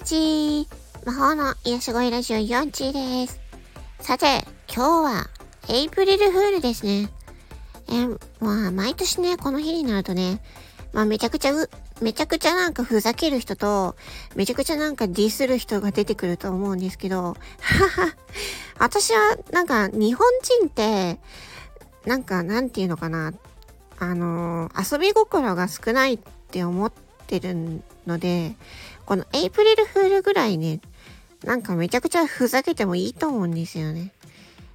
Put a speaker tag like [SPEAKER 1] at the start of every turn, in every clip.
[SPEAKER 1] ちー魔法の癒し声ラジオ4チです。さて、今日はエイプリルフールですね。えまあ、毎年ね、この日になるとね、まあ、めちゃくちゃう、めちゃくちゃなんかふざける人と、めちゃくちゃなんかディスる人が出てくると思うんですけど、はは、私はなんか日本人って、なんかなんていうのかな、あのー、遊び心が少ないって思ってるので、このエイプリルフールぐらいね、なんかめちゃくちゃふざけてもいいと思うんですよね。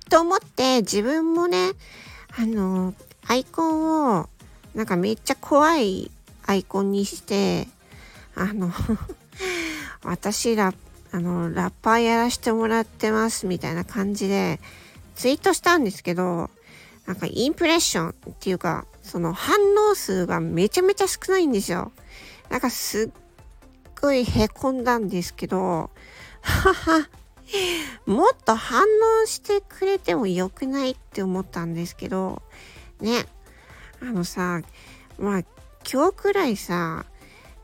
[SPEAKER 1] と思って自分もね、あの、アイコンをなんかめっちゃ怖いアイコンにして、あの 私ら、あの、ラッパーやらしてもらってますみたいな感じでツイートしたんですけど、なんかインプレッションっていうか、その反応数がめちゃめちゃ少ないんですよ。なんかすっごいへこんだんですけど、はは、もっと反応してくれてもよくないって思ったんですけど、ね、あのさ、まあ今日くらいさ、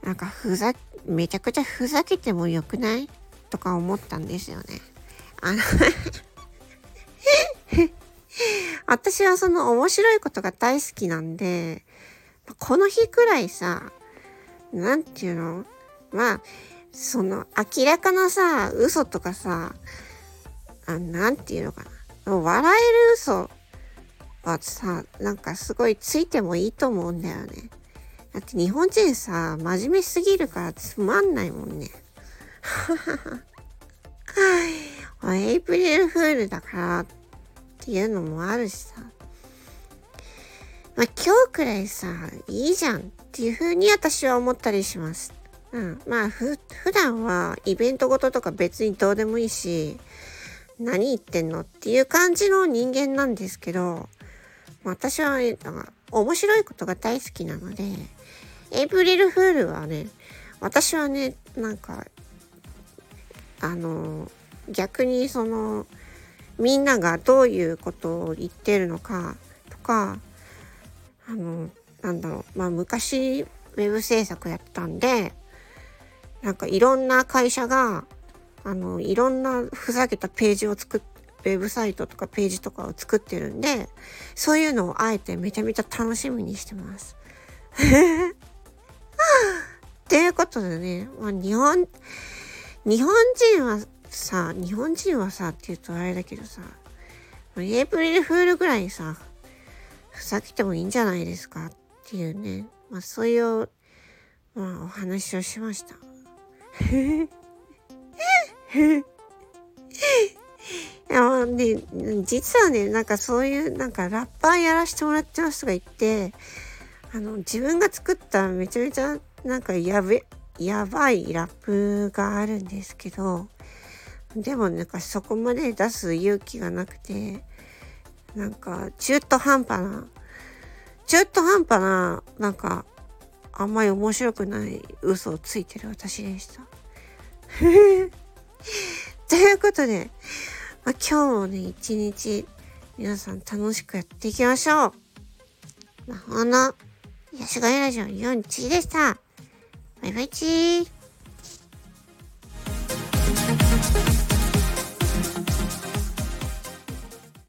[SPEAKER 1] なんかふざ、めちゃくちゃふざけてもよくない？とか思ったんですよね。あの私はその面白いことが大好きなんで、この日くらいさ、なんていうの？まあ、その明らかなさ、嘘とかさ、あなんていうのかな。笑える嘘はさ、なんかすごいついてもいいと思うんだよね。だって日本人さ、真面目すぎるからつまんないもんね。エイプリルフールだからっていうのもあるしさ。まあ、今日くらいさ、いいじゃんっていう風に私は思ったりします。うん。まあ、ふ、普段はイベントごととか別にどうでもいいし、何言ってんのっていう感じの人間なんですけど、私は、ね、面白いことが大好きなので、エイプリルフールはね、私はね、なんか、あの、逆にその、みんながどういうことを言ってるのかとか、あの、なんだろう、まあ昔、ウェブ制作やったんで、なんかいろんな会社が、あの、いろんなふざけたページを作っウェブサイトとかページとかを作ってるんで、そういうのをあえてめちゃめちゃ楽しみにしてます。ということでね、まあ、日本、日本人はさ、日本人はさって言うとあれだけどさ、エイプリルフールぐらいさ、ふざけてもいいんじゃないですかっていうね、まあそういう、まあお話をしました。いや、ね、実はね、なんかそういう、なんかラッパーやらせてもらってますとか言って、あの、自分が作っためちゃめちゃ、なんかやべ、やばいラップがあるんですけど、でもなんかそこまで出す勇気がなくて、なんか中途半端な、中途半端な、なんかあんまり面白くない嘘をついてる私でした。ということで、まあ、今日もね、一日皆さん楽しくやっていきましょう。魔法のヤシガエラジオ4チでした。バイバイチー。